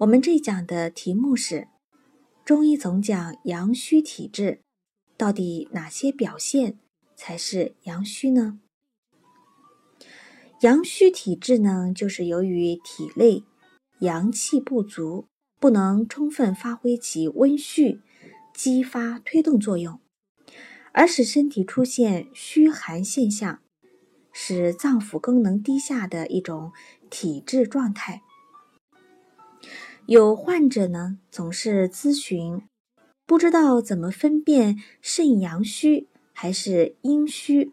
我们这讲的题目是：中医总讲阳虚体质，到底哪些表现才是阳虚呢？阳虚体质呢，就是由于体内阳气不足，不能充分发挥其温煦、激发、推动作用，而使身体出现虚寒现象，使脏腑功能低下的一种体质状态。有患者呢，总是咨询，不知道怎么分辨肾阳虚还是阴虚，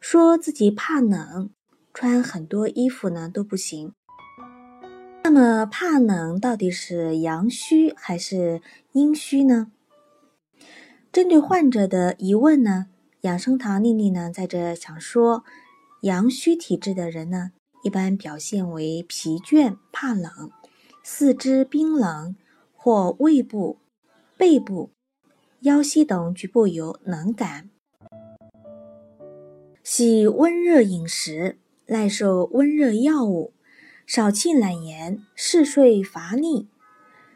说自己怕冷，穿很多衣服呢都不行。那么怕冷到底是阳虚还是阴虚呢？针对患者的疑问呢，养生堂丽丽呢在这想说，阳虚体质的人呢，一般表现为疲倦、怕冷。四肢冰冷，或胃部、背部、腰膝等局部有冷感，喜温热饮食，耐受温热药物，少气懒言，嗜睡乏力，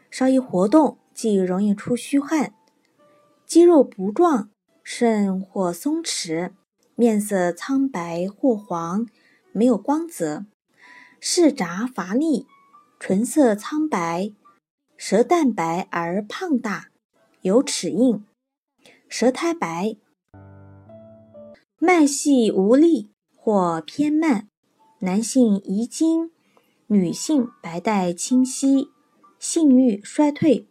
稍一活动即容易出虚汗，肌肉不壮，肾或松弛，面色苍白或黄，没有光泽，嗜杂乏力。唇色苍白，舌淡白而胖大，有齿印，舌苔白，脉细无力或偏慢，男性遗精，女性白带清晰，性欲衰退，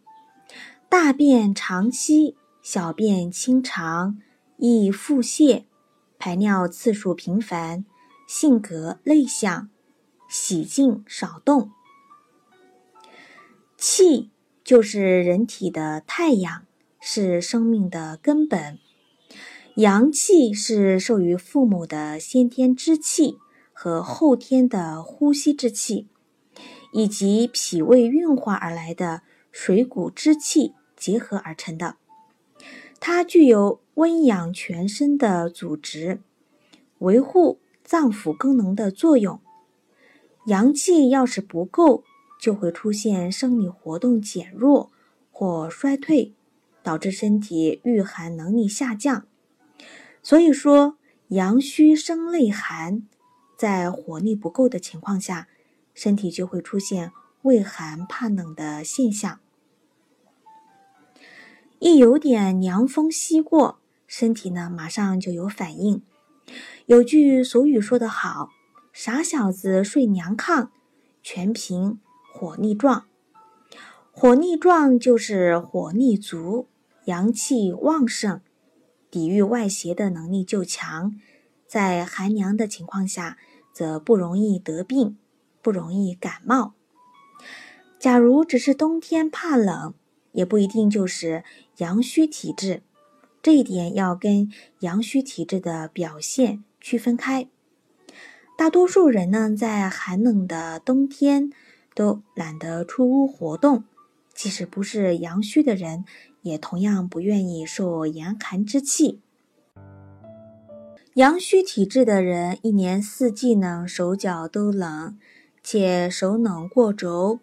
大便长稀，小便清长，易腹泻，排尿次数频繁，性格内向，喜静少动。气就是人体的太阳，是生命的根本。阳气是受于父母的先天之气和后天的呼吸之气，以及脾胃运化而来的水谷之气结合而成的。它具有温养全身的组织，维护脏腑功能的作用。阳气要是不够，就会出现生理活动减弱或衰退，导致身体御寒能力下降。所以说，阳虚生内寒，在火力不够的情况下，身体就会出现畏寒怕冷的现象。一有点凉风袭过，身体呢马上就有反应。有句俗语说得好：“傻小子睡凉炕，全凭。”火力壮，火力壮就是火力足，阳气旺盛，抵御外邪的能力就强。在寒凉的情况下，则不容易得病，不容易感冒。假如只是冬天怕冷，也不一定就是阳虚体质。这一点要跟阳虚体质的表现区分开。大多数人呢，在寒冷的冬天。都懒得出屋活动，即使不是阳虚的人，也同样不愿意受严寒之气。阳虚体质的人，一年四季呢手脚都冷，且手冷过肘，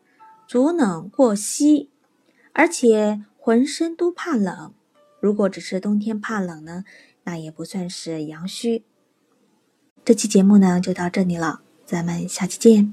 足冷过膝，而且浑身都怕冷。如果只是冬天怕冷呢，那也不算是阳虚。这期节目呢就到这里了，咱们下期见。